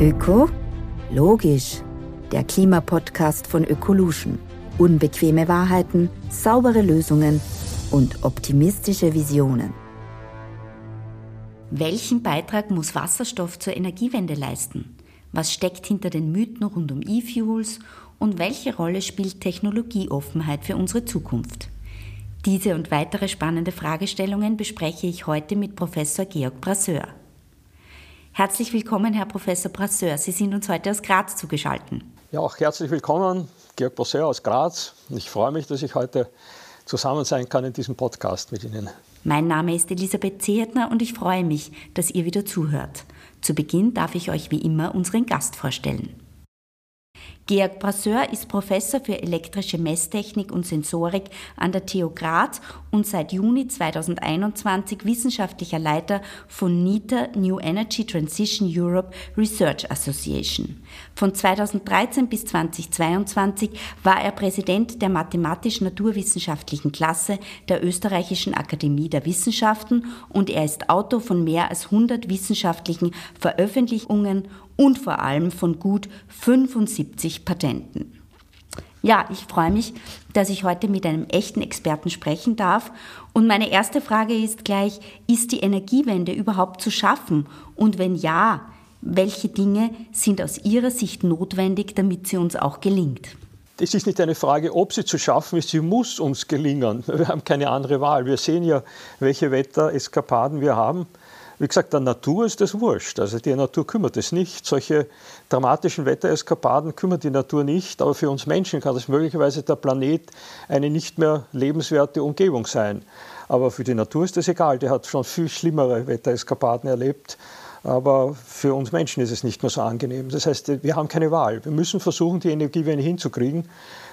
Öko? Logisch. Der Klimapodcast von Ökolution. Unbequeme Wahrheiten, saubere Lösungen und optimistische Visionen. Welchen Beitrag muss Wasserstoff zur Energiewende leisten? Was steckt hinter den Mythen rund um E-Fuels und welche Rolle spielt Technologieoffenheit für unsere Zukunft? Diese und weitere spannende Fragestellungen bespreche ich heute mit Professor Georg Brasseur. Herzlich willkommen, Herr Professor Brasseur. Sie sind uns heute aus Graz zugeschaltet. Ja, auch herzlich willkommen, Georg Brasseur aus Graz. Ich freue mich, dass ich heute zusammen sein kann in diesem Podcast mit Ihnen. Mein Name ist Elisabeth Zehetner und ich freue mich, dass ihr wieder zuhört. Zu Beginn darf ich euch wie immer unseren Gast vorstellen. Georg Brasseur ist Professor für elektrische Messtechnik und Sensorik an der TU Graz und seit Juni 2021 wissenschaftlicher Leiter von NITA New Energy Transition Europe Research Association. Von 2013 bis 2022 war er Präsident der mathematisch-naturwissenschaftlichen Klasse der Österreichischen Akademie der Wissenschaften und er ist Autor von mehr als 100 wissenschaftlichen Veröffentlichungen und vor allem von gut 75 Patenten. Ja, ich freue mich, dass ich heute mit einem echten Experten sprechen darf. Und meine erste Frage ist gleich, ist die Energiewende überhaupt zu schaffen? Und wenn ja, welche Dinge sind aus Ihrer Sicht notwendig, damit sie uns auch gelingt? Es ist nicht eine Frage, ob sie zu schaffen ist, sie muss uns gelingen. Wir haben keine andere Wahl. Wir sehen ja, welche Wettereskapaden wir haben. Wie gesagt, der Natur ist das wurscht. Also die Natur kümmert es nicht. Solche dramatischen Wettereskapaden kümmert die Natur nicht. Aber für uns Menschen kann das möglicherweise der Planet eine nicht mehr lebenswerte Umgebung sein. Aber für die Natur ist das egal. Die hat schon viel schlimmere Wettereskapaden erlebt. Aber für uns Menschen ist es nicht mehr so angenehm. Das heißt, wir haben keine Wahl. Wir müssen versuchen, die Energiewende hinzukriegen,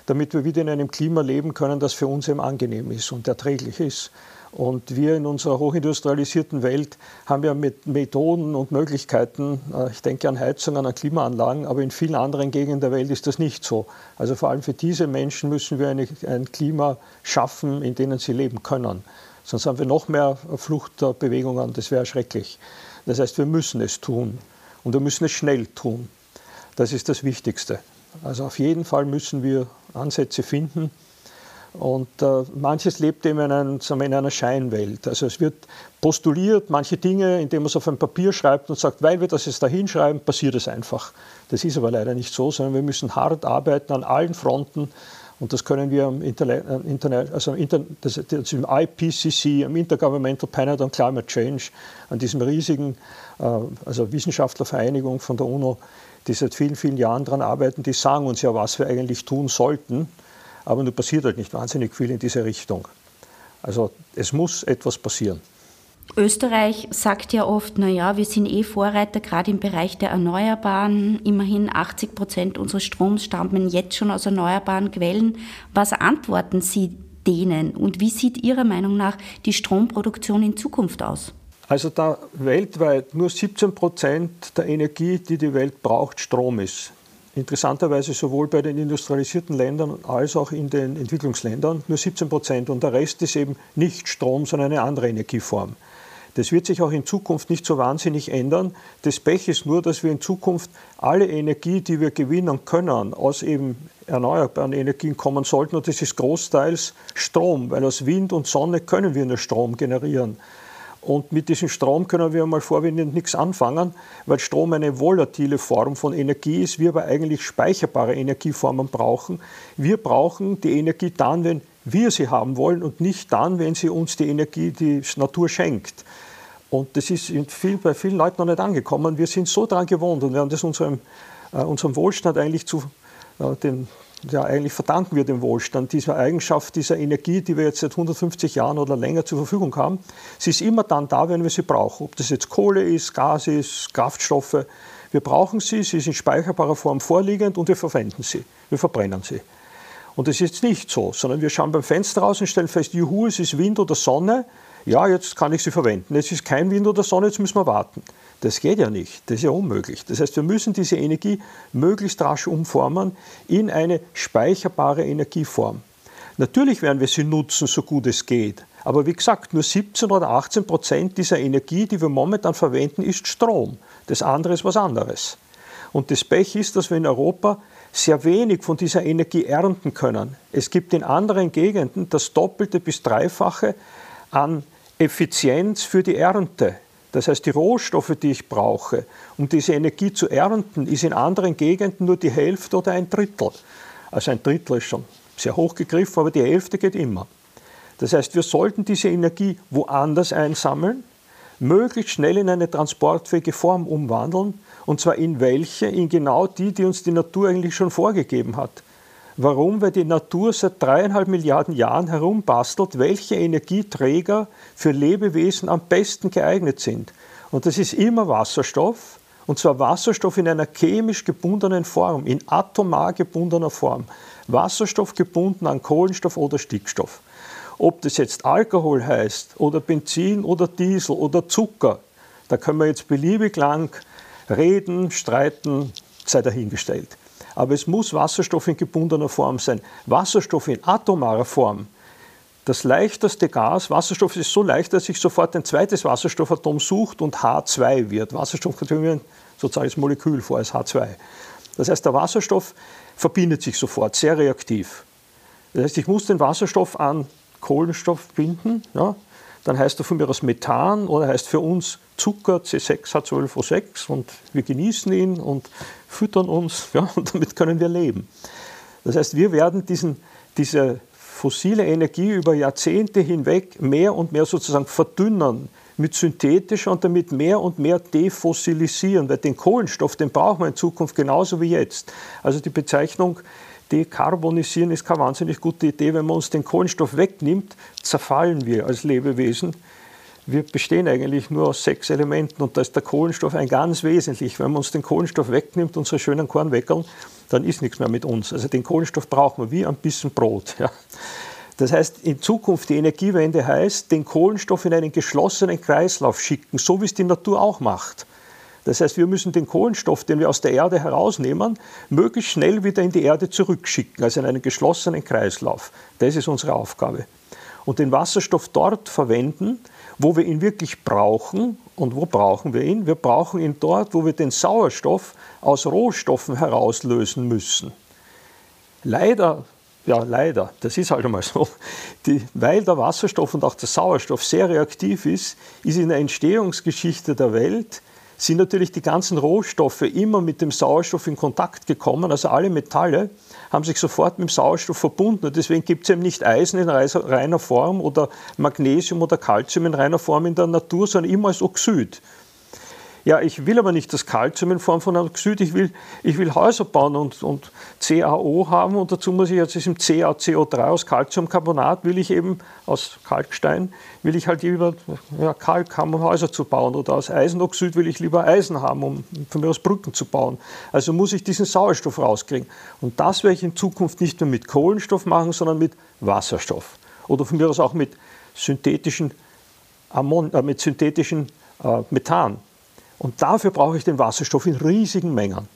damit wir wieder in einem Klima leben können, das für uns eben angenehm ist und erträglich ist. Und wir in unserer hochindustrialisierten Welt haben ja mit Methoden und Möglichkeiten, äh, ich denke an Heizungen, an Klimaanlagen, aber in vielen anderen Gegenden der Welt ist das nicht so. Also vor allem für diese Menschen müssen wir eine, ein Klima schaffen, in dem sie leben können. Sonst haben wir noch mehr Fluchtbewegungen, das wäre schrecklich. Das heißt, wir müssen es tun und wir müssen es schnell tun. Das ist das Wichtigste. Also auf jeden Fall müssen wir Ansätze finden, und äh, manches lebt eben in, ein, wir, in, einer Scheinwelt. Also es wird postuliert, manche Dinge, indem man es auf ein Papier schreibt und sagt, weil wir das jetzt da hinschreiben, passiert es einfach. Das ist aber leider nicht so, sondern wir müssen hart arbeiten an allen Fronten. Und das können wir am Internet, also im, das, das im IPCC, am Intergovernmental Panel on Climate Change, an diesem riesigen äh, also Wissenschaftlervereinigung von der UNO, die seit vielen, vielen Jahren daran arbeiten, die sagen uns ja, was wir eigentlich tun sollten aber nur passiert halt nicht wahnsinnig viel in diese Richtung. Also es muss etwas passieren. Österreich sagt ja oft, naja, wir sind eh Vorreiter, gerade im Bereich der Erneuerbaren. Immerhin 80 Prozent unseres Stroms stammen jetzt schon aus erneuerbaren Quellen. Was antworten Sie denen und wie sieht Ihrer Meinung nach die Stromproduktion in Zukunft aus? Also da weltweit nur 17 Prozent der Energie, die die Welt braucht, Strom ist interessanterweise sowohl bei den industrialisierten Ländern als auch in den Entwicklungsländern nur 17 Prozent und der Rest ist eben nicht Strom, sondern eine andere Energieform. Das wird sich auch in Zukunft nicht so wahnsinnig ändern. Das Pech ist nur, dass wir in Zukunft alle Energie, die wir gewinnen können, aus eben erneuerbaren Energien kommen sollten. Und das ist großteils Strom, weil aus Wind und Sonne können wir nur Strom generieren. Und mit diesem Strom können wir mal vorwiegend nichts anfangen, weil Strom eine volatile Form von Energie ist, wir aber eigentlich speicherbare Energieformen brauchen. Wir brauchen die Energie dann, wenn wir sie haben wollen und nicht dann, wenn sie uns die Energie, die Natur schenkt. Und das ist viel, bei vielen Leuten noch nicht angekommen. Wir sind so daran gewohnt und wir haben das unserem, äh, unserem Wohlstand eigentlich zu äh, den ja, eigentlich verdanken wir dem Wohlstand, dieser Eigenschaft, dieser Energie, die wir jetzt seit 150 Jahren oder länger zur Verfügung haben. Sie ist immer dann da, wenn wir sie brauchen. Ob das jetzt Kohle ist, Gas ist, Kraftstoffe. Wir brauchen sie, sie ist in speicherbarer Form vorliegend und wir verwenden sie. Wir verbrennen sie. Und das ist jetzt nicht so, sondern wir schauen beim Fenster raus und stellen fest, juhu, es ist Wind oder Sonne. Ja, jetzt kann ich sie verwenden. Jetzt ist kein Wind oder Sonne, jetzt müssen wir warten. Das geht ja nicht, das ist ja unmöglich. Das heißt, wir müssen diese Energie möglichst rasch umformen in eine speicherbare Energieform. Natürlich werden wir sie nutzen, so gut es geht. Aber wie gesagt, nur 17 oder 18 Prozent dieser Energie, die wir momentan verwenden, ist Strom. Das andere ist was anderes. Und das Pech ist, dass wir in Europa sehr wenig von dieser Energie ernten können. Es gibt in anderen Gegenden das Doppelte bis Dreifache an Effizienz für die Ernte. Das heißt, die Rohstoffe, die ich brauche, um diese Energie zu ernten, ist in anderen Gegenden nur die Hälfte oder ein Drittel. Also ein Drittel ist schon sehr hoch gegriffen, aber die Hälfte geht immer. Das heißt, wir sollten diese Energie woanders einsammeln, möglichst schnell in eine transportfähige Form umwandeln, und zwar in welche? In genau die, die uns die Natur eigentlich schon vorgegeben hat. Warum? Weil die Natur seit dreieinhalb Milliarden Jahren herumbastelt, welche Energieträger für Lebewesen am besten geeignet sind. Und das ist immer Wasserstoff, und zwar Wasserstoff in einer chemisch gebundenen Form, in atomar gebundener Form. Wasserstoff gebunden an Kohlenstoff oder Stickstoff. Ob das jetzt Alkohol heißt oder Benzin oder Diesel oder Zucker, da können wir jetzt beliebig lang reden, streiten, sei dahingestellt. Aber es muss Wasserstoff in gebundener Form sein. Wasserstoff in atomarer Form, das leichteste Gas, Wasserstoff ist so leicht, dass sich sofort ein zweites Wasserstoffatom sucht und H2 wird. Wasserstoff kommt ein soziales Molekül vor als H2. Das heißt, der Wasserstoff verbindet sich sofort, sehr reaktiv. Das heißt, ich muss den Wasserstoff an Kohlenstoff binden, ja, dann heißt er von mir aus Methan oder heißt für uns Zucker C6H12O6 und wir genießen ihn und füttern uns ja, und damit können wir leben. Das heißt, wir werden diesen, diese fossile Energie über Jahrzehnte hinweg mehr und mehr sozusagen verdünnen mit synthetischer und damit mehr und mehr defossilisieren, weil den Kohlenstoff, den brauchen wir in Zukunft genauso wie jetzt. Also die Bezeichnung dekarbonisieren ist keine wahnsinnig gute Idee. Wenn man uns den Kohlenstoff wegnimmt, zerfallen wir als Lebewesen. Wir bestehen eigentlich nur aus sechs Elementen und da ist der Kohlenstoff ein ganz wesentlich. Wenn man uns den Kohlenstoff wegnimmt, unsere schönen Kornweckeln, dann ist nichts mehr mit uns. Also den Kohlenstoff brauchen wir wie ein bisschen Brot. Ja. Das heißt, in Zukunft die Energiewende heißt, den Kohlenstoff in einen geschlossenen Kreislauf schicken, so wie es die Natur auch macht. Das heißt, wir müssen den Kohlenstoff, den wir aus der Erde herausnehmen, möglichst schnell wieder in die Erde zurückschicken, also in einen geschlossenen Kreislauf. Das ist unsere Aufgabe. Und den Wasserstoff dort verwenden, wo wir ihn wirklich brauchen. Und wo brauchen wir ihn? Wir brauchen ihn dort, wo wir den Sauerstoff aus Rohstoffen herauslösen müssen. Leider, ja leider, das ist halt einmal so, die, weil der Wasserstoff und auch der Sauerstoff sehr reaktiv ist, ist in der Entstehungsgeschichte der Welt sind natürlich die ganzen Rohstoffe immer mit dem Sauerstoff in Kontakt gekommen. Also alle Metalle haben sich sofort mit dem Sauerstoff verbunden. Und deswegen gibt es eben nicht Eisen in reiner Form oder Magnesium oder Calcium in reiner Form in der Natur, sondern immer als Oxid ja, ich will aber nicht das Kalzium in Form von Oxid, ich will, ich will Häuser bauen und, und CaO haben und dazu muss ich jetzt diesem CaCO3 aus Calciumcarbonat, will ich eben aus Kalkstein, will ich halt lieber ja, Kalk haben, um Häuser zu bauen oder aus Eisenoxid will ich lieber Eisen haben, um von mir aus Brücken zu bauen. Also muss ich diesen Sauerstoff rauskriegen. Und das werde ich in Zukunft nicht nur mit Kohlenstoff machen, sondern mit Wasserstoff. Oder von mir aus auch mit synthetischen, Ammon äh, mit synthetischen äh, Methan. Und dafür brauche ich den Wasserstoff in riesigen Mengen.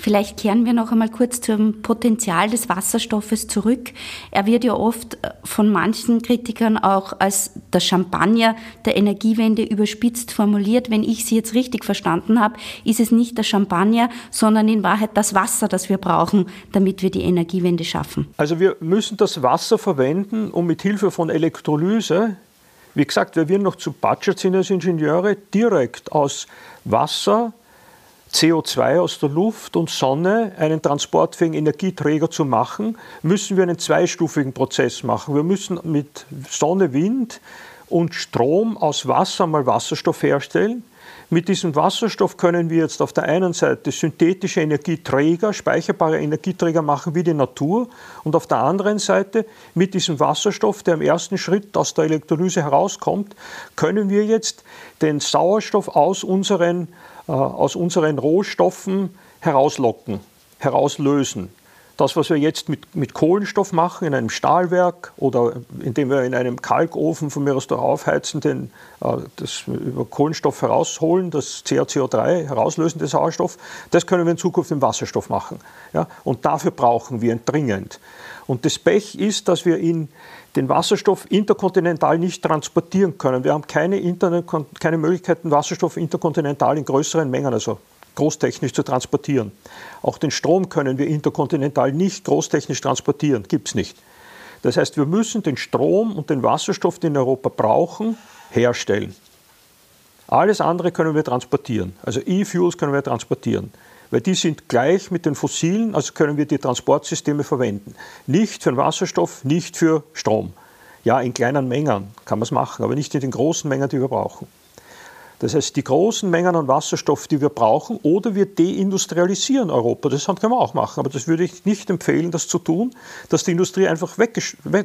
Vielleicht kehren wir noch einmal kurz zum Potenzial des Wasserstoffes zurück. Er wird ja oft äh, von manchen Kritikern auch als der Champagner der Energiewende überspitzt formuliert. Wenn ich Sie jetzt richtig verstanden habe, ist es nicht der Champagner, sondern in Wahrheit das Wasser, das wir brauchen, damit wir die Energiewende schaffen. Also wir müssen das Wasser verwenden, um mit Hilfe von Elektrolyse wie gesagt, wir werden noch zu Budget sind als Ingenieure direkt aus Wasser, CO2 aus der Luft und Sonne einen transportfähigen Energieträger zu machen, müssen wir einen zweistufigen Prozess machen. Wir müssen mit Sonne, Wind und Strom aus Wasser mal Wasserstoff herstellen. Mit diesem Wasserstoff können wir jetzt auf der einen Seite synthetische Energieträger, speicherbare Energieträger machen wie die Natur und auf der anderen Seite mit diesem Wasserstoff, der im ersten Schritt aus der Elektrolyse herauskommt, können wir jetzt den Sauerstoff aus unseren, äh, aus unseren Rohstoffen herauslocken, herauslösen. Das, was wir jetzt mit, mit Kohlenstoff machen in einem Stahlwerk oder indem wir in einem Kalkofen von mir aus aufheizen, den, äh, das über Kohlenstoff herausholen, das CaCO3 herauslösen, den Sauerstoff, das können wir in Zukunft im Wasserstoff machen. Ja? Und dafür brauchen wir ihn dringend. Und das Pech ist, dass wir ihn, den Wasserstoff interkontinental nicht transportieren können. Wir haben keine, keine Möglichkeiten, Wasserstoff interkontinental in größeren Mengen, also großtechnisch zu transportieren. Auch den Strom können wir interkontinental nicht großtechnisch transportieren, gibt es nicht. Das heißt, wir müssen den Strom und den Wasserstoff, den Europa brauchen, herstellen. Alles andere können wir transportieren. Also E-Fuels können wir transportieren. Weil die sind gleich mit den fossilen, also können wir die Transportsysteme verwenden. Nicht für den Wasserstoff, nicht für Strom. Ja, in kleinen Mengen kann man es machen, aber nicht in den großen Mengen, die wir brauchen. Das heißt, die großen Mengen an Wasserstoff, die wir brauchen, oder wir deindustrialisieren Europa. Das können wir auch machen, aber das würde ich nicht empfehlen, das zu tun, dass die Industrie einfach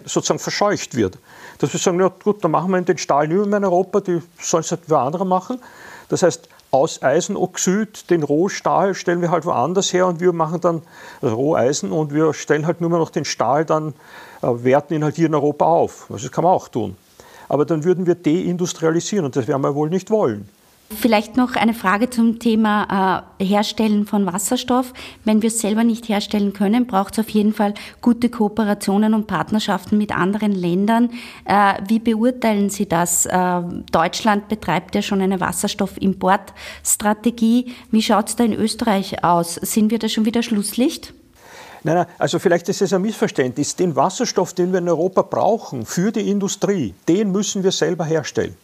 sozusagen verscheucht wird. Dass wir sagen, ja gut, dann machen wir den Stahl nicht mehr in Europa, die sollen es halt wer andere machen. Das heißt, aus Eisenoxid, den Rohstahl stellen wir halt woanders her und wir machen dann Roheisen und wir stellen halt nur noch den Stahl dann, äh, werten ihn halt hier in Europa auf. Also das kann man auch tun aber dann würden wir deindustrialisieren und das werden wir wohl nicht wollen. Vielleicht noch eine Frage zum Thema äh, Herstellen von Wasserstoff. Wenn wir es selber nicht herstellen können, braucht es auf jeden Fall gute Kooperationen und Partnerschaften mit anderen Ländern. Äh, wie beurteilen Sie das? Äh, Deutschland betreibt ja schon eine Wasserstoffimportstrategie. Wie schaut es da in Österreich aus? Sind wir da schon wieder Schlusslicht? Nein, nein, also vielleicht ist es ein Missverständnis. Den Wasserstoff, den wir in Europa brauchen für die Industrie, den müssen wir selber herstellen.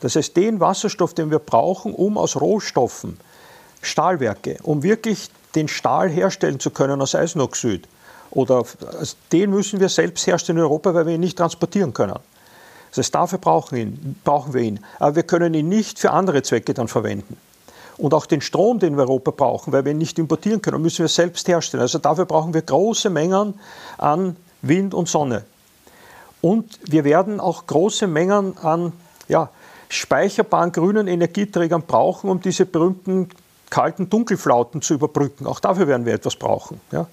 Das heißt, den Wasserstoff, den wir brauchen, um aus Rohstoffen, Stahlwerke, um wirklich den Stahl herstellen zu können aus Eisenoxid, oder also den müssen wir selbst herstellen in Europa, weil wir ihn nicht transportieren können. Das heißt, dafür brauchen, ihn, brauchen wir ihn. Aber wir können ihn nicht für andere Zwecke dann verwenden. Und auch den Strom, den wir in Europa brauchen, weil wir ihn nicht importieren können, müssen wir selbst herstellen. Also dafür brauchen wir große Mengen an Wind und Sonne. Und wir werden auch große Mengen an ja, speicherbaren grünen Energieträgern brauchen, um diese berühmten kalten Dunkelflauten zu überbrücken. Auch dafür werden wir etwas brauchen. Ja.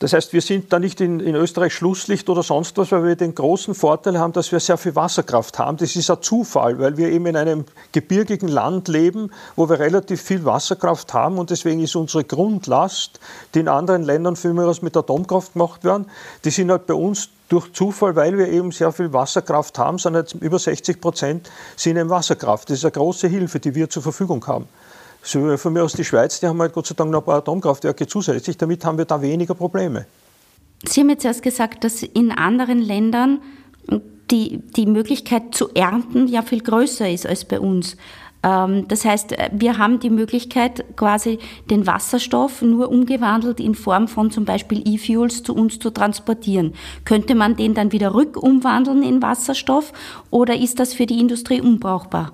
Das heißt, wir sind da nicht in, in, Österreich Schlusslicht oder sonst was, weil wir den großen Vorteil haben, dass wir sehr viel Wasserkraft haben. Das ist ein Zufall, weil wir eben in einem gebirgigen Land leben, wo wir relativ viel Wasserkraft haben und deswegen ist unsere Grundlast, die in anderen Ländern für mich aus mit Atomkraft gemacht werden, die sind halt bei uns durch Zufall, weil wir eben sehr viel Wasserkraft haben, sind jetzt über 60 Prozent sind eben Wasserkraft. Das ist eine große Hilfe, die wir zur Verfügung haben. So von mir aus die Schweiz, die haben halt Gott sei Dank noch ein paar Atomkraftwerke zusätzlich, damit haben wir da weniger Probleme. Sie haben jetzt erst gesagt, dass in anderen Ländern die, die Möglichkeit zu ernten ja viel größer ist als bei uns. Ähm, das heißt, wir haben die Möglichkeit, quasi den Wasserstoff nur umgewandelt in Form von zum Beispiel E-Fuels zu uns zu transportieren. Könnte man den dann wieder rückumwandeln in Wasserstoff oder ist das für die Industrie unbrauchbar?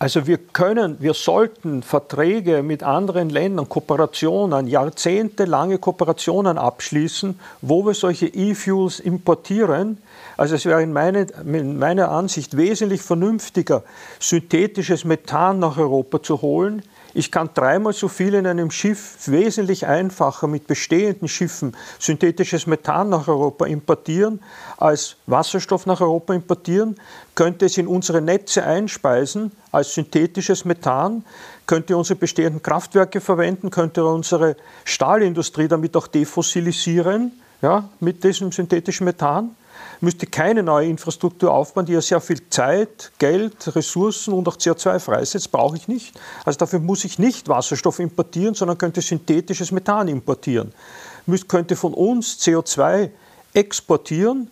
Also wir können, wir sollten Verträge mit anderen Ländern, Kooperationen, jahrzehntelange Kooperationen abschließen, wo wir solche E-Fuels importieren. Also es wäre in, meine, in meiner Ansicht wesentlich vernünftiger, synthetisches Methan nach Europa zu holen, ich kann dreimal so viel in einem Schiff wesentlich einfacher mit bestehenden Schiffen synthetisches Methan nach Europa importieren, als Wasserstoff nach Europa importieren, könnte es in unsere Netze einspeisen als synthetisches Methan, könnte unsere bestehenden Kraftwerke verwenden, könnte unsere Stahlindustrie damit auch defossilisieren, ja, mit diesem synthetischen Methan müsste keine neue Infrastruktur aufbauen, die ja sehr viel Zeit, Geld, Ressourcen und auch CO2 freisetzt, brauche ich nicht. Also dafür muss ich nicht Wasserstoff importieren, sondern könnte synthetisches Methan importieren. Müsste, könnte von uns CO2 exportieren,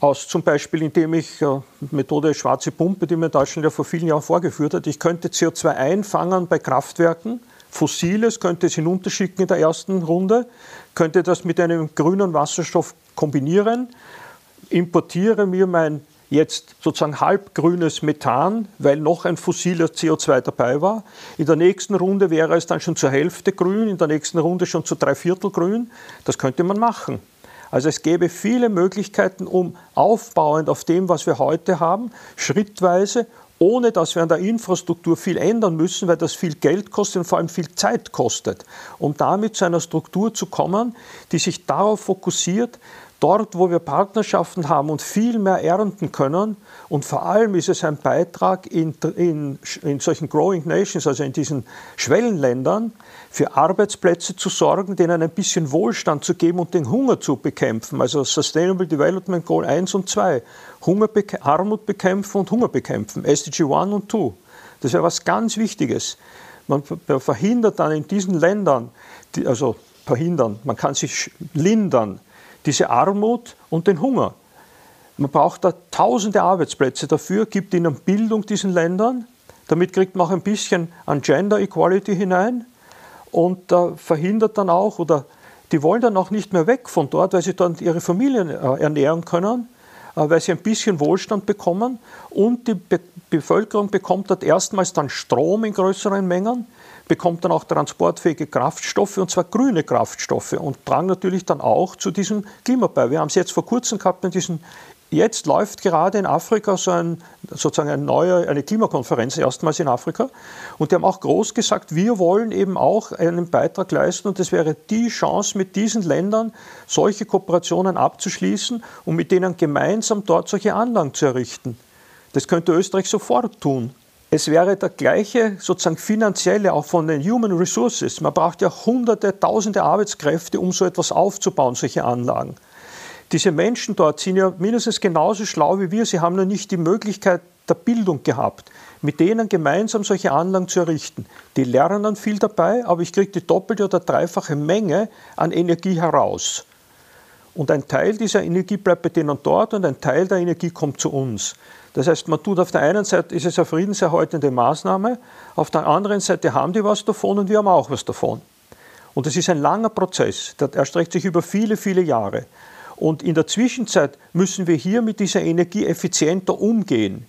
aus zum Beispiel, indem ich äh, Methode schwarze Pumpe, die mir Deutschland ja vor vielen Jahren vorgeführt hat, ich könnte CO2 einfangen bei Kraftwerken, Fossiles könnte es hinunterschicken in der ersten Runde, könnte das mit einem grünen Wasserstoff kombinieren, importiere mir mein jetzt sozusagen halbgrünes Methan, weil noch ein fossiler CO2 dabei war. In der nächsten Runde wäre es dann schon zur Hälfte grün, in der nächsten Runde schon zu drei Viertel grün. Das könnte man machen. Also es gäbe viele Möglichkeiten, um aufbauend auf dem, was wir heute haben, schrittweise, ohne dass wir an der Infrastruktur viel ändern müssen, weil das viel Geld kostet und vor allem viel Zeit kostet, um damit zu einer Struktur zu kommen, die sich darauf fokussiert, dort, wo wir Partnerschaften haben und viel mehr ernten können. Und vor allem ist es ein Beitrag in, in, in solchen Growing Nations, also in diesen Schwellenländern, für Arbeitsplätze zu sorgen, denen ein bisschen Wohlstand zu geben und den Hunger zu bekämpfen. Also Sustainable Development Goal 1 und 2. Hunger, Armut bekämpfen und Hunger bekämpfen. SDG 1 und 2. Das wäre was ganz Wichtiges. man verhindert dann in diesen Ländern, die, also verhindern, man kann sich lindern, diese Armut und den Hunger. Man braucht da tausende Arbeitsplätze dafür, gibt ihnen Bildung diesen Ländern, damit kriegt man auch ein bisschen an Gender Equality hinein und äh, verhindert dann auch, oder die wollen dann auch nicht mehr weg von dort, weil sie dann ihre Familien äh, ernähren können, äh, weil sie ein bisschen Wohlstand bekommen und die Be Bevölkerung bekommt dort erstmals dann Strom in größeren Mengen, bekommt dann auch transportfähige Kraftstoffe und zwar grüne Kraftstoffe und tragen natürlich dann auch zu diesem Klima bei. Wir haben es jetzt vor kurzem gehabt in diesen Jetzt läuft gerade in Afrika so ein, sozusagen eine neue eine Klimakonferenz, erstmals in Afrika. Und die haben auch groß gesagt, wir wollen eben auch einen Beitrag leisten. Und das wäre die Chance, mit diesen Ländern solche Kooperationen abzuschließen und mit denen gemeinsam dort solche Anlagen zu errichten. Das könnte Österreich sofort tun. Es wäre der gleiche sozusagen finanzielle, auch von den Human Resources. Man braucht ja hunderte, tausende Arbeitskräfte, um so etwas aufzubauen, solche Anlagen. Diese Menschen dort sind ja mindestens genauso schlau wie wir. Sie haben nur nicht die Möglichkeit der Bildung gehabt, mit denen gemeinsam solche Anlagen zu errichten. Die lernen dann viel dabei, aber ich kriege die doppelte oder dreifache Menge an Energie heraus. Und ein Teil dieser Energie bleibt bei denen dort und ein Teil der Energie kommt zu uns. Das heißt, man tut auf der einen Seite, ist es eine friedenserhaltende Maßnahme, auf der anderen Seite haben die was davon und wir haben auch was davon. Und es ist ein langer Prozess, der erstreckt sich über viele, viele Jahre. Und in der Zwischenzeit müssen wir hier mit dieser Energie effizienter umgehen.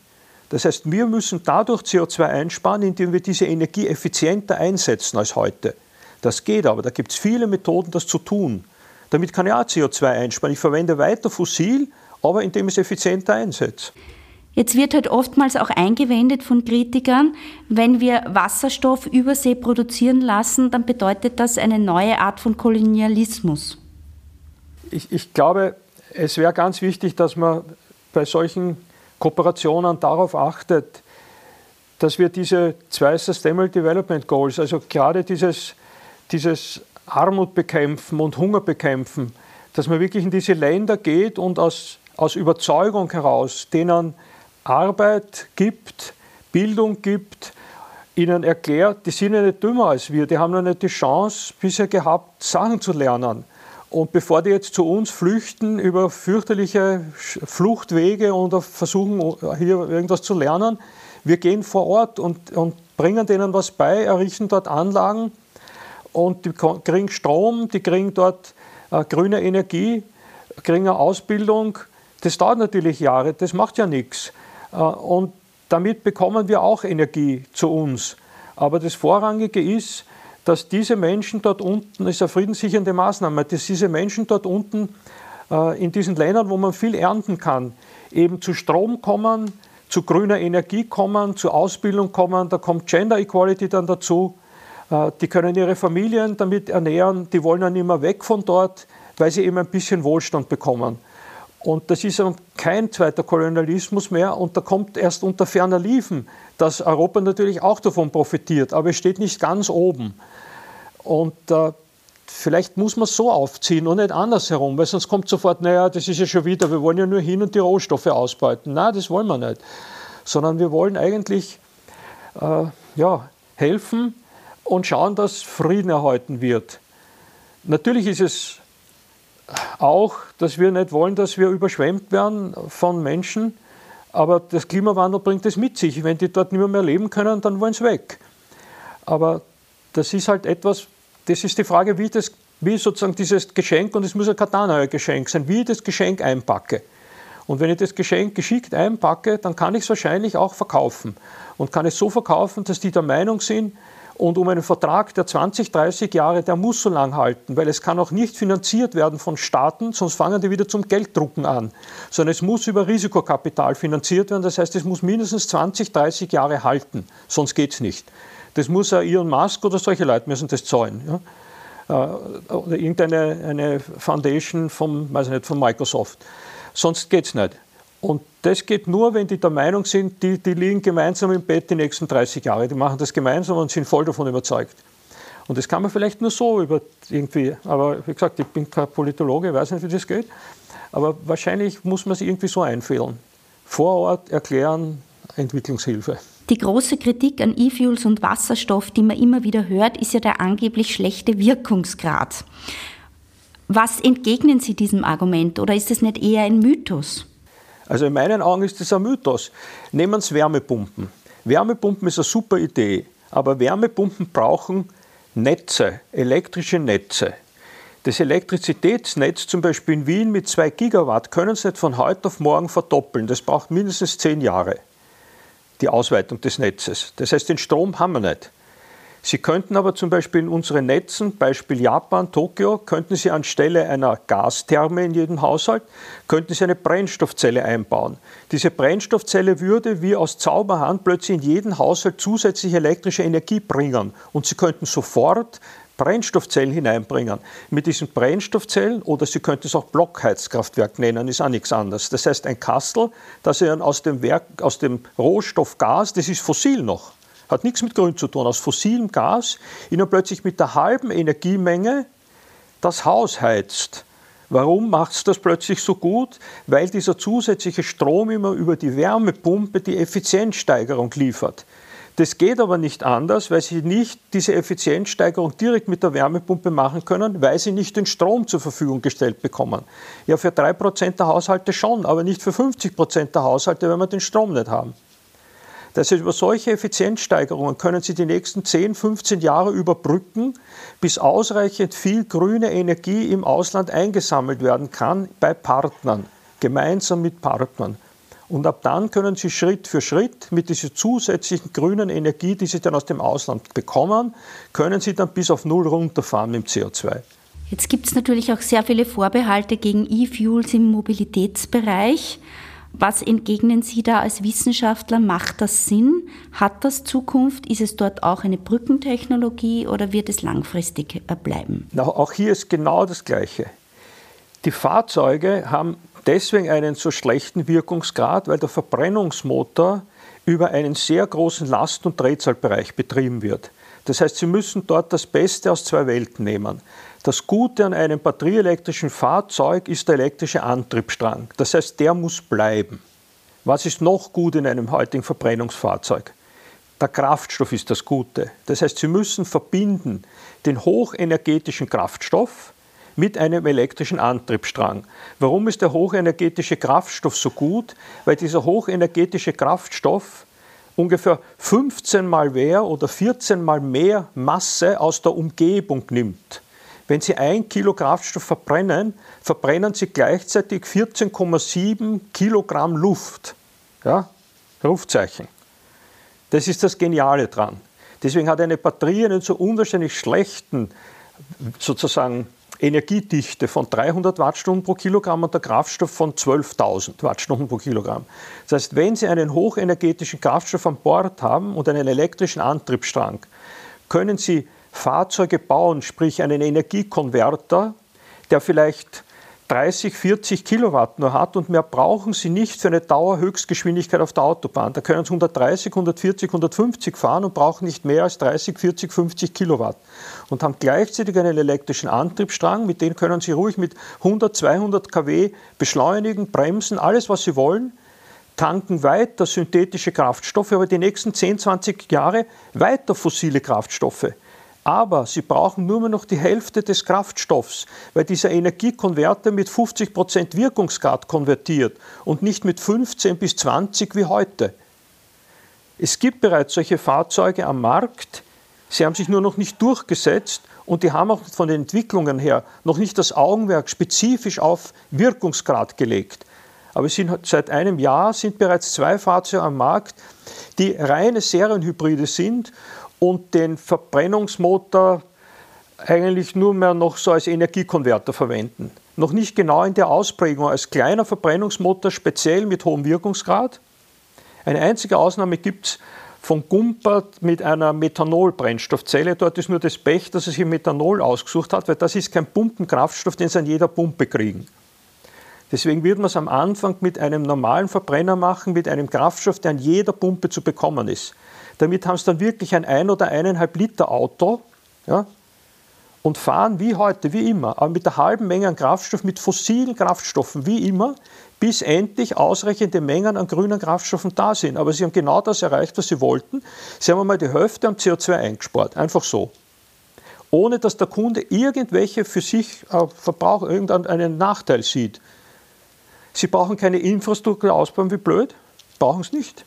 Das heißt, wir müssen dadurch CO2 einsparen, indem wir diese Energie effizienter einsetzen als heute. Das geht aber, da gibt es viele Methoden, das zu tun. Damit kann ich auch CO2 einsparen. Ich verwende weiter fossil, aber indem ich es effizienter einsetze. Jetzt wird halt oftmals auch eingewendet von Kritikern, wenn wir Wasserstoff über See produzieren lassen, dann bedeutet das eine neue Art von Kolonialismus ich, ich glaube, es wäre ganz wichtig, dass man bei solchen Kooperationen darauf achtet, dass wir diese zwei Sustainable Development Goals, also gerade dieses, dieses Armut bekämpfen und Hunger bekämpfen, dass man wirklich in diese Länder geht und aus, aus Überzeugung heraus denen Arbeit gibt, Bildung gibt, ihnen erklärt, die sind ja nicht dümmer als wir, die haben ja nicht die Chance bisher gehabt, Sachen zu lernen. Und bevor die jetzt zu uns flüchten über fürchterliche Fluchtwege und versuchen, hier irgendwas zu lernen, wir gehen vor Ort und, und bringen denen was bei, errichten dort Anlagen und die kriegen Strom, die kriegen dort äh, grüne Energie, kriegen eine Ausbildung. Das dauert natürlich Jahre, das macht ja nichts. Äh, und damit bekommen wir auch Energie zu uns. Aber das Vorrangige ist, dass diese Menschen dort unten, das ist eine friedenssichernde Maßnahme, dass diese Menschen dort unten äh, in diesen Ländern, wo man viel ernten kann, eben zu Strom kommen, zu grüner Energie kommen, zu Ausbildung kommen, da kommt Gender Equality dann dazu. Äh, die können ihre Familien damit ernähren, die wollen dann immer weg von dort, weil sie eben ein bisschen Wohlstand bekommen. Und das ist kein zweiter Kolonialismus mehr und da kommt erst unter ferner Liefen, dass Europa natürlich auch davon profitiert, aber es steht nicht ganz oben. Und äh, vielleicht muss man es so aufziehen und nicht andersherum, weil sonst kommt sofort, naja, das ist ja schon wieder, wir wollen ja nur hin und die Rohstoffe ausbeuten. Nein, das wollen wir nicht. Sondern wir wollen eigentlich äh, ja, helfen und schauen, dass Frieden erhalten wird. Natürlich ist es auch, dass wir nicht wollen, dass wir überschwemmt werden von Menschen, aber das Klimawandel bringt es mit sich. Wenn die dort nicht mehr, leben können, dann wollen sie weg. Aber das ist halt etwas, das ist die Frage, wie, das, wie sozusagen dieses Geschenk, und es muss ja kein Geschenk sein, wie ich das Geschenk einpacke. Und wenn ich das Geschenk geschickt einpacke, dann kann ich es wahrscheinlich auch verkaufen. Und kann es so verkaufen, dass die der Meinung sind, und um einen Vertrag der 20, 30 Jahre, der muss so lang halten, weil es kann auch nicht finanziert werden von Staaten, sonst fangen die wieder zum Gelddrucken an, sondern es muss über Risikokapital finanziert werden. Das heißt, es muss mindestens 20, 30 Jahre halten, sonst geht es nicht. Das muss ja Elon Musk oder solche Leute müssen das zahlen. Ja? Äh, oder irgendeine eine Foundation nicht, von Microsoft. Sonst geht es nicht. Und das geht nur, wenn die der Meinung sind, die, die liegen gemeinsam im Bett die nächsten 30 Jahre. Die machen das gemeinsam und sind voll davon überzeugt. Und das kann man vielleicht nur so über irgendwie, aber wie gesagt, ich bin kein Politologe, weiß nicht, wie das geht. Aber wahrscheinlich muss man es irgendwie so einfehlen. Vor Ort erklären, Entwicklungshilfe. Die große Kritik an E-Fuels und Wasserstoff, die man immer wieder hört, ist ja der angeblich schlechte Wirkungsgrad. Was entgegnen Sie diesem Argument oder ist es nicht eher ein Mythos? Also in meinen Augen ist das ein Mythos. Nehmen Sie Wärmepumpen. Wärmepumpen ist eine super Idee, aber Wärmepumpen brauchen Netze, elektrische Netze. Das Elektrizitätsnetz zum Beispiel in Wien mit 2 Gigawatt können Sie nicht von heute auf morgen verdoppeln. Das braucht mindestens 10 Jahre, die Ausweitung des Netzes. Das heißt, den Strom haben wir nicht. Sie könnten aber zum Beispiel in unseren Netzen, Beispiel Japan, Tokio, könnten Sie anstelle einer Gastherme in jedem Haushalt, könnten Sie eine Brennstoffzelle einbauen. Diese Brennstoffzelle würde wie aus Zauberhand plötzlich in jeden Haushalt zusätzliche elektrische Energie bringen. Und Sie könnten sofort Brennstoffzellen hineinbringen. Mit diesen Brennstoffzellen, oder Sie könnten es auch Blockheizkraftwerk nennen, ist auch nichts anderes. Das heißt, ein Kastel, das Sie dann aus dem, Werk, aus dem Rohstoff Gas, das ist fossil noch, hat nichts mit Grün zu tun, aus fossilem Gas, Ihnen plötzlich mit der halben Energiemenge das Haus heizt. Warum macht es das plötzlich so gut? Weil dieser zusätzliche Strom immer über die Wärmepumpe die Effizienzsteigerung liefert. Das geht aber nicht anders, weil Sie nicht diese Effizienzsteigerung direkt mit der Wärmepumpe machen können, weil Sie nicht den Strom zur Verfügung gestellt bekommen. Ja, für 3% der Haushalte schon, aber nicht für 50% der Haushalte, wenn wir den Strom nicht haben. Das heißt, über solche Effizienzsteigerungen können Sie die nächsten 10, 15 Jahre überbrücken, bis ausreichend viel grüne Energie im Ausland eingesammelt werden kann bei Partnern, gemeinsam mit Partnern. Und ab dann können Sie Schritt für Schritt mit dieser zusätzlichen grünen Energie, die Sie dann aus dem Ausland bekommen, können Sie dann bis auf Null runterfahren dem CO2. Jetzt gibt es natürlich auch sehr viele Vorbehalte gegen E-Fuels im Mobilitätsbereich. Was entgegnen Sie da als Wissenschaftler? Macht das Sinn? Hat das Zukunft? Ist es dort auch eine Brückentechnologie oder wird es langfristig äh, bleiben? Auch hier ist genau das Gleiche. Die Fahrzeuge haben deswegen einen so schlechten Wirkungsgrad, weil der Verbrennungsmotor über einen sehr großen Last- und Drehzahlbereich betrieben wird. Das heißt, Sie müssen dort das Beste aus zwei Welten nehmen. Das Gute an einem batterieelektrischen Fahrzeug ist der elektrische Antriebsstrang. Das heißt, der muss bleiben. Was ist noch gut in einem heutigen Verbrennungsfahrzeug? Der Kraftstoff ist das Gute. Das heißt, Sie müssen verbinden den hochenergetischen Kraftstoff mit einem elektrischen Antriebsstrang. Warum ist der hochenergetische Kraftstoff so gut? Weil dieser hochenergetische Kraftstoff ungefähr 15 mal mehr oder 14 mal mehr Masse aus der Umgebung nimmt. Wenn Sie ein Kilo Kraftstoff verbrennen, verbrennen Sie gleichzeitig 14,7 Kilogramm Luft. Ja? Rufzeichen. Das ist das Geniale dran. Deswegen hat eine Batterie einen so unwahrscheinlich schlechten sozusagen Energiedichte von 300 Wattstunden pro Kilogramm und der Kraftstoff von 12.000 Wattstunden pro Kilogramm. Das heißt, wenn Sie einen hochenergetischen Kraftstoff an Bord haben und einen elektrischen Antriebsstrang, können Sie Fahrzeuge bauen, sprich einen Energiekonverter, der vielleicht 30, 40 Kilowatt nur hat und mehr brauchen Sie nicht für eine Dauerhöchstgeschwindigkeit auf der Autobahn. Da können Sie 130, 140, 150 fahren und brauchen nicht mehr als 30, 40, 50 Kilowatt. Und haben gleichzeitig einen elektrischen Antriebsstrang, mit dem können Sie ruhig mit 100, 200 kW beschleunigen, bremsen, alles was Sie wollen, tanken weiter synthetische Kraftstoffe, aber die nächsten 10, 20 Jahre weiter fossile Kraftstoffe. Aber sie brauchen nur noch die Hälfte des Kraftstoffs, weil dieser Energiekonverter mit 50% Wirkungsgrad konvertiert und nicht mit 15 bis 20 wie heute. Es gibt bereits solche Fahrzeuge am Markt, sie haben sich nur noch nicht durchgesetzt und die haben auch von den Entwicklungen her noch nicht das Augenmerk spezifisch auf Wirkungsgrad gelegt. Aber sind, seit einem Jahr sind bereits zwei Fahrzeuge am Markt, die reine Serienhybride sind und den Verbrennungsmotor eigentlich nur mehr noch so als Energiekonverter verwenden. Noch nicht genau in der Ausprägung als kleiner Verbrennungsmotor, speziell mit hohem Wirkungsgrad. Eine einzige Ausnahme gibt es von Gumpert mit einer Methanol-Brennstoffzelle. Dort ist nur das Pech, dass es hier Methanol ausgesucht hat, weil das ist kein Pumpenkraftstoff, den Sie an jeder Pumpe kriegen. Deswegen wird man es am Anfang mit einem normalen Verbrenner machen, mit einem Kraftstoff, der an jeder Pumpe zu bekommen ist. Damit haben sie dann wirklich ein ein oder eineinhalb Liter Auto. Ja? und fahren wie heute, wie immer, aber mit der halben Menge an Kraftstoff, mit fossilen Kraftstoffen wie immer, bis endlich ausreichende Mengen an grünen Kraftstoffen da sind. Aber sie haben genau das erreicht, was sie wollten. Sie haben einmal die Hälfte am CO2 eingespart, einfach so. Ohne dass der Kunde irgendwelche für sich äh, Verbrauch, irgendeinen Nachteil sieht. Sie brauchen keine Infrastruktur ausbauen wie blöd, brauchen es nicht.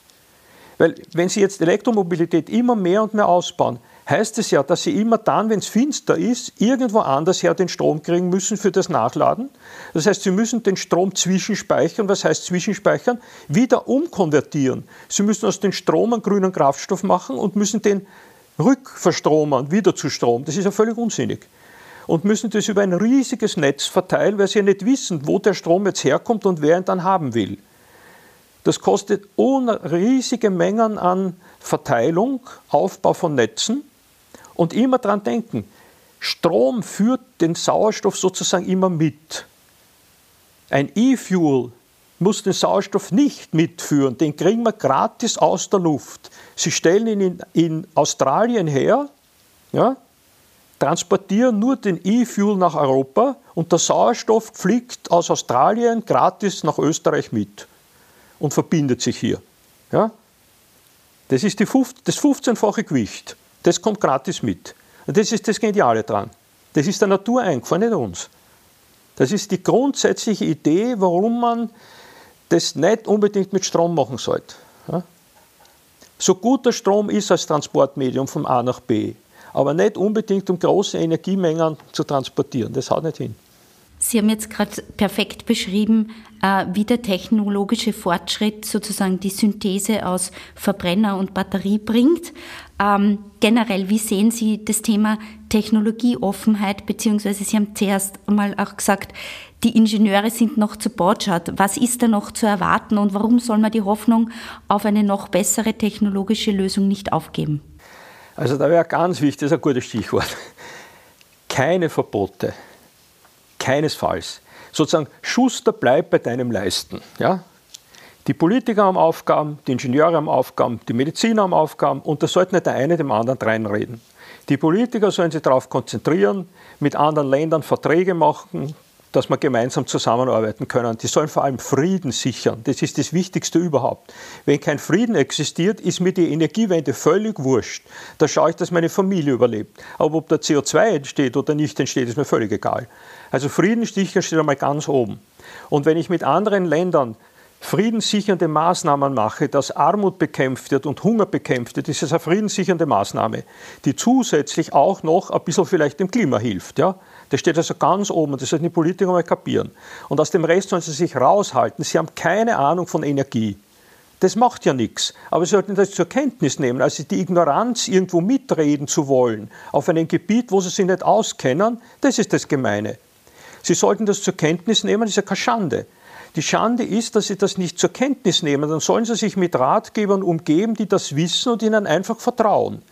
Weil wenn Sie jetzt Elektromobilität immer mehr und mehr ausbauen, heißt es ja, dass Sie immer dann, wenn es finster ist, irgendwo anders her den Strom kriegen müssen für das Nachladen. Das heißt, Sie müssen den Strom zwischenspeichern. Was heißt zwischenspeichern? Wieder umkonvertieren. Sie müssen aus dem Strom einen grünen Kraftstoff machen und müssen den rückverstromen, wieder zu Strom. Das ist ja völlig unsinnig. Und müssen das über ein riesiges Netz verteilen, weil sie ja nicht wissen, wo der Strom jetzt herkommt und wer ihn dann haben will. Das kostet riesige Mengen an Verteilung, Aufbau von Netzen. Und immer daran denken, Strom führt den Sauerstoff sozusagen immer mit. Ein E-Fuel muss den Sauerstoff nicht mitführen, den kriegen wir gratis aus der Luft. Sie stellen ihn in, in Australien her, ja, transportieren nur den E-Fuel nach Europa und der Sauerstoff fliegt aus Australien gratis nach Österreich mit und verbindet sich hier. Ja? Das ist die, das 15-fache Gewicht. Das kommt gratis mit. Und das ist das Geniale dran. Das ist der Natur eingefahren, nicht uns. Das ist die grundsätzliche Idee, warum man das nicht unbedingt mit Strom machen sollte. Ja? So gut der Strom ist als Transportmedium von A nach B, aber nicht unbedingt um große Energiemengen zu transportieren. Das haut nicht hin. Sie haben jetzt gerade perfekt beschrieben, äh, wie der technologische Fortschritt sozusagen die Synthese aus Verbrenner und Batterie bringt. Ähm, generell, wie sehen Sie das Thema Technologieoffenheit, beziehungsweise Sie haben zuerst einmal auch gesagt, die Ingenieure sind noch zu Bordschat. Was ist da noch zu erwarten und warum soll man die Hoffnung auf eine noch bessere technologische Lösung nicht aufgeben? Also da wäre ganz wichtig, das ist ein gutes Stichwort. Keine Verbote. Keinesfalls. Sozusagen, Schuster, bleib bei deinem Leisten. Ja? Die Politiker haben Aufgaben, die Ingenieure haben Aufgaben, die Mediziner haben Aufgaben und da sollte nicht der eine dem anderen reinreden. Die Politiker sollen sich darauf konzentrieren, mit anderen Ländern Verträge machen, dass wir gemeinsam zusammenarbeiten können. Die sollen vor allem Frieden sichern. Das ist das Wichtigste überhaupt. Wenn kein Frieden existiert, ist mir die Energiewende völlig wurscht. Da schaue ich, dass meine Familie überlebt. Aber ob da CO2 entsteht oder nicht entsteht, ist mir völlig egal. Also Frieden steht einmal ganz oben. Und wenn ich mit anderen Ländern friedenssichernde Maßnahmen mache, dass Armut bekämpft wird und Hunger bekämpft wird, ist es eine friedenssichernde Maßnahme, die zusätzlich auch noch ein bisschen vielleicht dem Klima hilft. Ja? Das steht also ganz oben das sollten die Politiker mal kapieren. Und aus dem Rest sollen sie sich raushalten. Sie haben keine Ahnung von Energie. Das macht ja nichts. Aber Sie sollten das zur Kenntnis nehmen. Also die Ignoranz, irgendwo mitreden zu wollen, auf einem Gebiet, wo Sie sich nicht auskennen, das ist das Gemeine. Sie sollten das zur Kenntnis nehmen, das ist ja keine Schande. Die Schande ist, dass Sie das nicht zur Kenntnis nehmen. Dann sollen Sie sich mit Ratgebern umgeben, die das wissen und Ihnen einfach vertrauen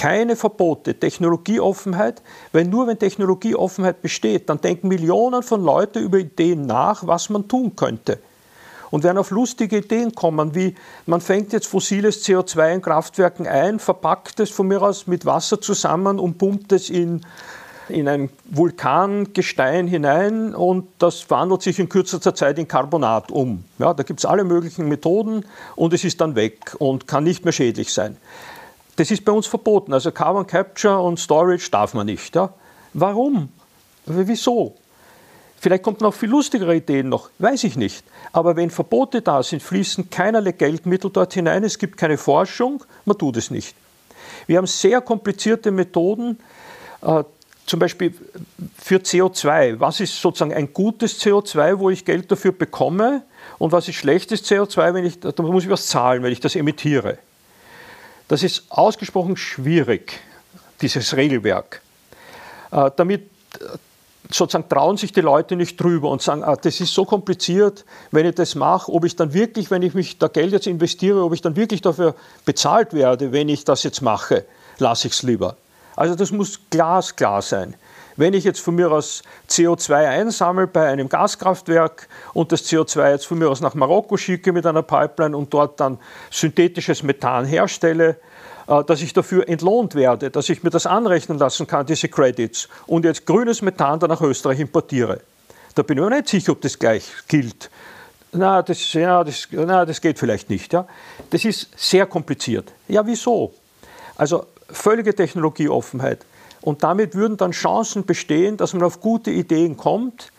keine Verbote, Technologieoffenheit, weil nur wenn Technologieoffenheit besteht, dann denken Millionen von Leuten über Ideen nach, was man tun könnte. Und werden auf lustige Ideen kommen, wie man fängt jetzt fossiles CO2 in Kraftwerken ein, verpackt es von mir aus mit Wasser zusammen und pumpt es in, in ein Vulkangestein hinein und das wandelt sich in kürzester Zeit in Carbonat um. Ja, da gibt es alle möglichen Methoden und es ist dann weg und kann nicht mehr schädlich sein. Das ist bei uns verboten. Also Carbon Capture und Storage darf man nicht. Ja? Warum? Wieso? Vielleicht kommt noch viel lustigere Ideen noch, weiß ich nicht. Aber wenn Verbote da sind, fließen keinerlei Geldmittel dort hinein, es gibt keine Forschung, man tut es nicht. Wir haben sehr komplizierte Methoden, äh, zum Beispiel für CO2. Was ist sozusagen ein gutes CO2, wo ich Geld dafür bekomme? Und was ist schlechtes CO2, wenn ich, da muss ich was zahlen, wenn ich das emittiere? Das ist ausgesprochen schwierig, dieses Regelwerk. Äh, damit äh, sozusagen trauen sich die Leute nicht drüber und sagen, ah, das ist so kompliziert, wenn ich das mache, ob ich dann wirklich, wenn ich mich da Geld jetzt investiere, ob ich dann wirklich dafür bezahlt werde, wenn ich das jetzt mache, lasse ich es lieber. Also das muss glasklar sein. Wenn ich jetzt von mir aus CO2 einsammle bei einem Gaskraftwerk und das CO2 jetzt von mir aus nach Marokko schicke mit einer Pipeline und dort dann synthetisches Methan herstelle, äh, dass ich dafür entlohnt werde, dass ich mir das anrechnen lassen kann, diese Credits, und jetzt grünes Methan dann nach Österreich importiere. Da bin ich mir nicht sicher, ob das gleich gilt. Na, das, ja, das, na, das geht vielleicht nicht. Ja. Das ist sehr kompliziert. Ja, wieso? Also völlige Technologieoffenheit. Und damit würden dann Chancen bestehen, dass man auf gute Ideen kommt,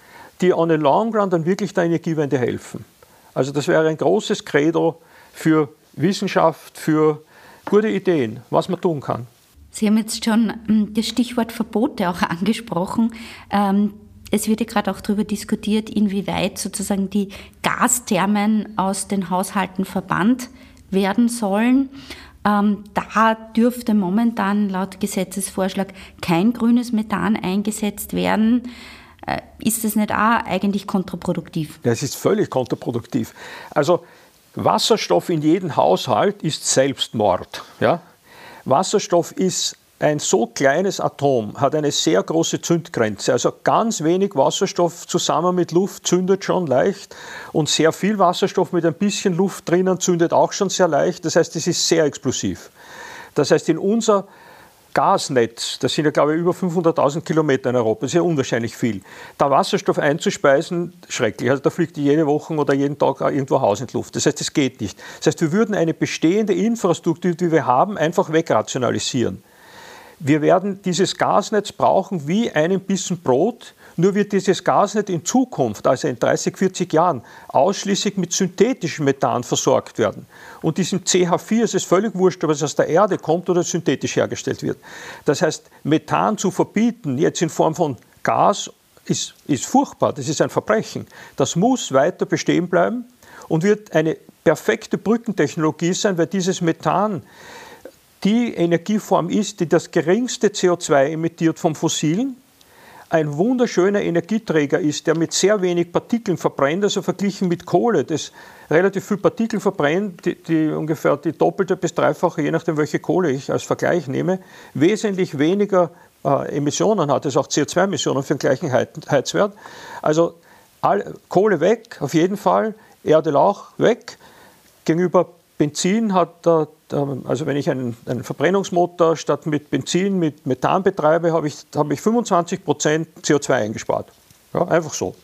die on the long run dann wirklich der Energiewende helfen. Also das wäre ein großes Credo für Wissenschaft, für gute Ideen, was man tun kann. Sie haben jetzt schon hm, das Stichwort Verbote auch angesprochen. Ähm, es wird ja gerade auch darüber diskutiert, inwieweit sozusagen die Gasthermen aus den Haushalten verbannt werden sollen. Ähm, da dürfte momentan laut Gesetzesvorschlag kein grünes Methan eingesetzt werden. Äh, ist das nicht auch eigentlich kontraproduktiv? Das ist völlig kontraproduktiv. Also Wasserstoff in jedem Haushalt ist Selbstmord. Ja? Wasserstoff ist ein so kleines Atom, hat eine sehr große Zündgrenze. Also ganz wenig Wasserstoff zusammen mit Luft zündet schon leicht und sehr viel Wasserstoff mit ein bisschen Luft drinnen zündet auch schon sehr leicht. Das heißt, es ist sehr explosiv. Das heißt, in unser Gasnetz, das sind ja glaube ich über 500.000 Kilometer in Europa, das ist ja unwahrscheinlich viel. Da Wasserstoff einzuspeisen, schrecklich. Also da fliegt jede Woche oder jeden Tag irgendwo Haus in die Luft. Das heißt, das geht nicht. Das heißt, wir würden eine bestehende Infrastruktur, die wir haben, einfach wegrationalisieren. Wir werden dieses Gasnetz brauchen wie einen Bissen Brot, nur wird dieses Gasnetz in Zukunft, also in 30, 40 Jahren, ausschließlich mit synthetischem Methan versorgt werden. Und diesem CH4 ist es völlig wurscht, ob es aus der Erde kommt oder synthetisch hergestellt wird. Das heißt, Methan zu verbieten, jetzt in Form von Gas, ist, ist furchtbar, das ist ein Verbrechen. Das muss weiter bestehen bleiben und wird eine perfekte Brückentechnologie sein, weil dieses Methan die Energieform ist, die das geringste CO2 emittiert vom Fossilen, ein wunderschöner Energieträger ist, der mit sehr wenig Partikeln verbrennt, also verglichen mit Kohle, das relativ viel Partikel verbrennt, die, die ungefähr die doppelte bis dreifache, je nachdem welche Kohle ich als Vergleich nehme, wesentlich weniger äh, Emissionen hat, also auch CO2-Emissionen für den gleichen Heizwert. Also all, Kohle weg, auf jeden Fall, Erde auch weg. Gegenüber Benzin hat der also wenn ich einen, einen, Verbrennungsmotor statt mit Benzin mit Methan betreibe, habe ich, habe ich 25 Prozent CO2 eingespart. Ja, einfach so.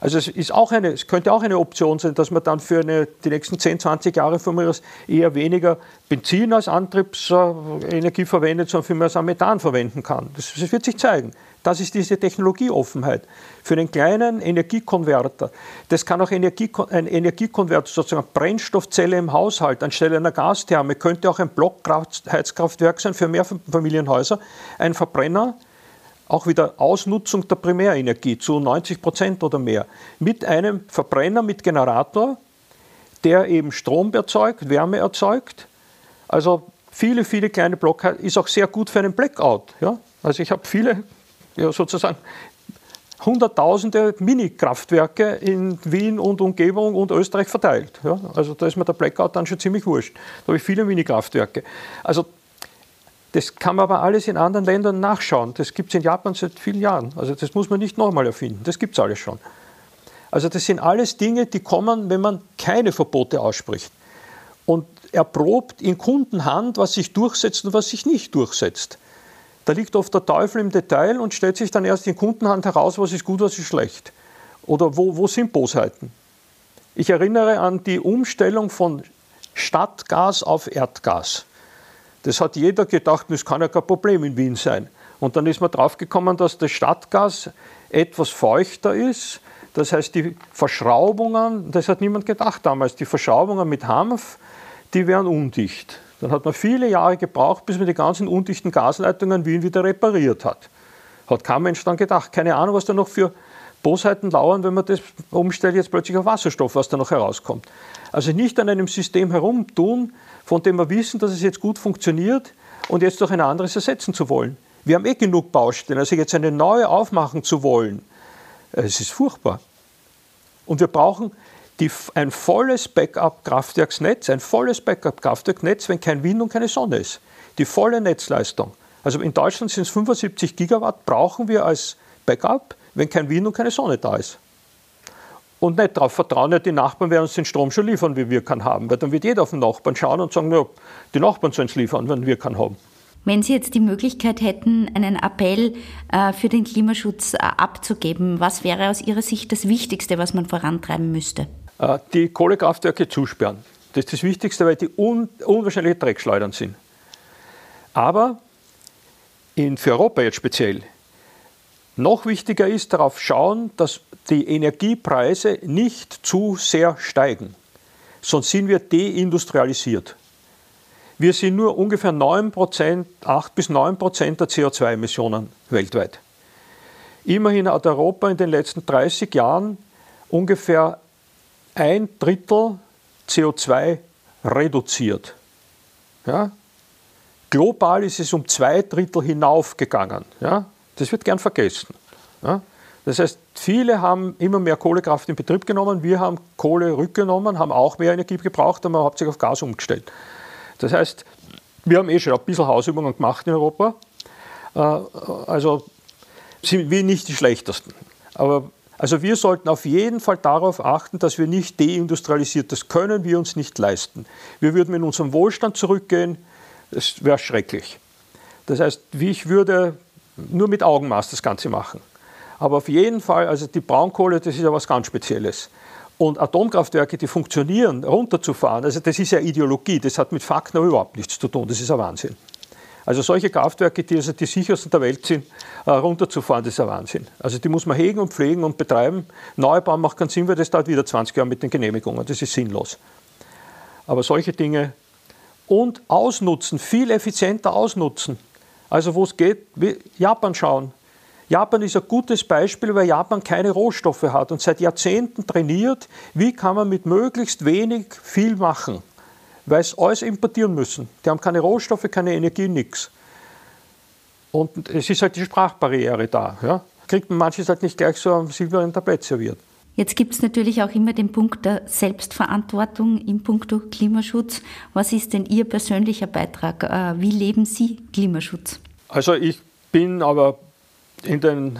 Also es, ist auch eine, es könnte auch eine Option sein, dass man dann für eine, die nächsten 10, 20 Jahre von mir aus eher weniger Benzin als Antriebsenergie verwendet, sondern für mehr als Methan verwenden kann. Das, das wird sich zeigen. Das ist diese Technologieoffenheit. Für einen kleinen Energiekonverter, das kann auch Energie, ein Energiekonverter, sozusagen eine Brennstoffzelle im Haushalt anstelle einer Gastherme, könnte auch ein Blockheizkraftwerk sein für Mehrfamilienhäuser, ein Verbrenner, auch wieder Ausnutzung der Primärenergie zu 90 Prozent oder mehr, mit einem Verbrenner mit Generator, der eben Strom erzeugt, Wärme erzeugt. Also viele, viele kleine Blockheizungen, ist auch sehr gut für einen Blackout. Ja? Also ich habe viele ja, sozusagen hunderttausende Mini-Kraftwerke in Wien und Umgebung und Österreich verteilt. Ja, also da ist mir der Blackout dann schon ziemlich wurscht. Da habe ich viele Mini-Kraftwerke. Also das kann man aber alles in anderen Ländern nachschauen. Das gibt es in Japan seit vielen Jahren. Also das muss man nicht nochmal erfinden. Das gibt es alles schon. Also das sind alles Dinge, die kommen, wenn man keine Verbote ausspricht. Und erprobt in Kundenhand, was sich durchsetzt und was sich nicht durchsetzt. Da liegt oft der Teufel im Detail und stellt sich dann erst in Kundenhand heraus, was ist gut, was ist schlecht. Oder wo, wo sind Bosheiten? Ich erinnere an die Umstellung von Stadtgas auf Erdgas. Das hat jeder gedacht, das kann ja kein Problem in Wien sein. Und dann ist man draufgekommen, dass das Stadtgas etwas feuchter ist. Das heißt, die Verschraubungen, das hat niemand gedacht damals, die Verschraubungen mit Hanf, die wären undicht. Dann hat man viele Jahre gebraucht, bis man die ganzen undichten Gasleitungen in Wien wieder repariert hat. Hat kein Mensch dann gedacht. Keine Ahnung, was da noch für Bosheiten lauern, wenn man das umstellt jetzt plötzlich auf Wasserstoff, was da noch herauskommt. Also nicht an einem System herumtun, von dem wir wissen, dass es jetzt gut funktioniert und jetzt durch ein anderes ersetzen zu wollen. Wir haben eh genug Baustellen, also jetzt eine neue aufmachen zu wollen, es ist furchtbar. Und wir brauchen die, ein volles Backup-Kraftwerksnetz, ein volles Backup-Kraftwerknetz, wenn kein Wind und keine Sonne ist. Die volle Netzleistung. Also in Deutschland sind es 75 Gigawatt, brauchen wir als Backup, wenn kein Wind und keine Sonne da ist. und nicht darauf vertrauen, ja, die Nachbarn werden uns den Strom schon liefern, wie wir kann haben. Weil dann wird jeder auf den Nachbarn schauen und sagen, ja, die Nachbarn sollen es liefern, wenn wir kann haben. Wenn Sie jetzt die Möglichkeit hätten, einen Appell äh, für den Klimaschutz äh, abzugeben, was wäre aus Ihrer Sicht das Wichtigste, was man vorantreiben müsste? Äh, die Kohlekraftwerke zusperren. Das ist das Wichtigste, weil die un unwahrscheinliche Dreckschleudern sind. Aber in, für Europa jetzt speziell, noch wichtiger ist darauf schauen, dass die Energiepreise nicht zu sehr steigen. Sonst sind wir deindustrialisiert. Wir sind nur ungefähr 9%, 8 bis 9 Prozent der CO2-Emissionen weltweit. Immerhin hat Europa in den letzten 30 Jahren ungefähr ein Drittel CO2 reduziert. Ja? Global ist es um zwei Drittel hinaufgegangen. Ja? Das wird gern vergessen. Ja? Das heißt, viele haben immer mehr Kohlekraft in Betrieb genommen, wir haben Kohle rückgenommen, haben auch mehr Energie gebraucht, haben hauptsächlich auf Gas umgestellt. Das heißt, wir haben eh schon ein bisschen Hausübungen gemacht in Europa. Äh, also sind wir nicht die schlechtesten. Aber also wir sollten auf jeden Fall darauf achten, dass wir nicht deindustrialisiert, das können wir uns nicht leisten. Wir würden in unserem Wohlstand zurückgehen, das wäre schrecklich. Das heißt, ich würde nur mit Augenmaß das Ganze machen. Aber auf jeden Fall, also die Braunkohle, das ist ja was ganz Spezielles. Und Atomkraftwerke, die funktionieren, runterzufahren, also das ist ja Ideologie, das hat mit Fakten überhaupt nichts zu tun, das ist ein Wahnsinn. Also solche Kraftwerke, die also die sichersten der Welt sind, äh, runterzufahren, das ist ein Wahnsinn. Also die muss man hegen und pflegen und betreiben. Neubau macht keinen Sinn, weil das dauert wieder 20 Jahre mit den Genehmigungen, das ist sinnlos. Aber solche Dinge und ausnutzen, viel effizienter ausnutzen. Also wo es geht, Japan schauen. Japan ist ein gutes Beispiel, weil Japan keine Rohstoffe hat und seit Jahrzehnten trainiert, wie kann man mit möglichst wenig viel machen, weil sie alles importieren müssen. Die haben keine Rohstoffe, keine Energie, nichts. Und es ist halt die Sprachbarriere da. Ja? Kriegt man manches halt nicht gleich so am silbernen Tablett serviert. Jetzt gibt es natürlich auch immer den Punkt der Selbstverantwortung im Punkto Klimaschutz. Was ist denn Ihr persönlicher Beitrag? Äh, wie leben Sie Klimaschutz? Also ich bin aber in den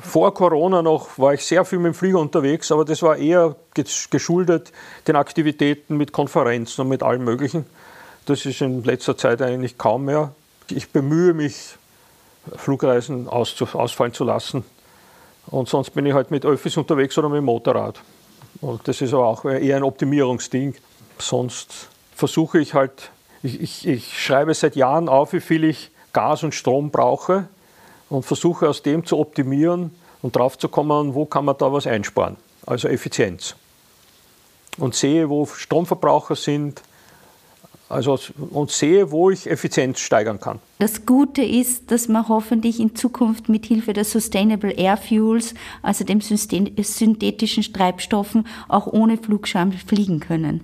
vor Corona noch war ich sehr viel mit dem Flieger unterwegs, aber das war eher geschuldet den Aktivitäten mit Konferenzen und mit allem Möglichen. Das ist in letzter Zeit eigentlich kaum mehr. Ich bemühe mich, Flugreisen ausfallen zu lassen. Und sonst bin ich halt mit Öffis unterwegs oder mit dem Motorrad. Und das ist aber auch eher ein Optimierungsding. Sonst versuche ich halt, ich, ich, ich schreibe seit Jahren auf, wie viel ich Gas und Strom brauche und versuche aus dem zu optimieren und drauf zu kommen, wo kann man da was einsparen. Also Effizienz. Und sehe, wo Stromverbraucher sind, also und sehe, wo ich Effizienz steigern kann. Das Gute ist, dass man hoffentlich in Zukunft mit Hilfe der Sustainable Air Fuels, also dem synthetischen Treibstoffen, auch ohne Flugscham fliegen können.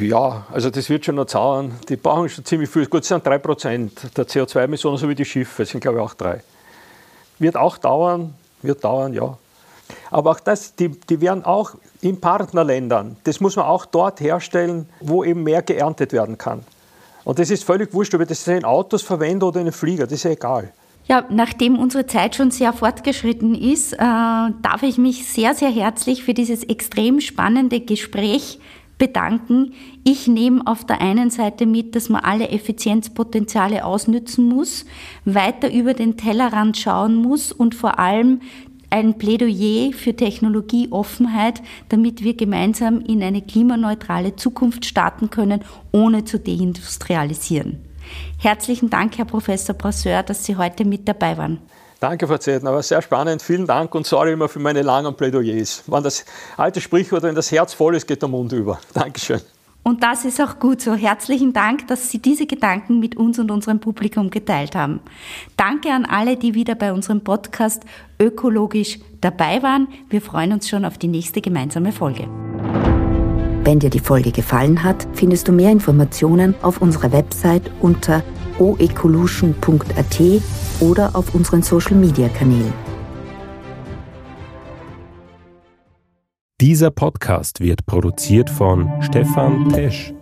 Ja, also das wird schon noch zahlen. Die brauchen schon ziemlich viel. Gut, es sind 3% der CO2-Emissionen, so wie die Schiffe, das sind glaube ich auch drei. Wird auch dauern, wird dauern, ja. Aber auch das, die, die werden auch in Partnerländern, das muss man auch dort herstellen, wo eben mehr geerntet werden kann. Und das ist völlig wurscht, ob ich das in Autos verwende oder in einen Flieger, das ist ja egal. Ja, nachdem unsere Zeit schon sehr fortgeschritten ist, äh, darf ich mich sehr, sehr herzlich für dieses extrem spannende Gespräch bedanken. Ich nehme auf der einen Seite mit, dass man alle Effizienzpotenziale ausnützen muss, weiter über den Tellerrand schauen muss und vor allem ein Plädoyer für Technologieoffenheit, damit wir gemeinsam in eine klimaneutrale Zukunft starten können, ohne zu deindustrialisieren. Herzlichen Dank, Herr Professor Brasseur, dass Sie heute mit dabei waren. Danke, Frau Zetten, aber sehr spannend. Vielen Dank und sorry immer für meine langen Plädoyers. Wenn das alte Sprichwort, wenn das Herz voll ist, geht der Mund über. Dankeschön. Und das ist auch gut so. Herzlichen Dank, dass Sie diese Gedanken mit uns und unserem Publikum geteilt haben. Danke an alle, die wieder bei unserem Podcast Ökologisch dabei waren. Wir freuen uns schon auf die nächste gemeinsame Folge. Wenn dir die Folge gefallen hat, findest du mehr Informationen auf unserer Website unter oecolution.at oder auf unseren Social Dieser Podcast wird produziert von Stefan Tesch.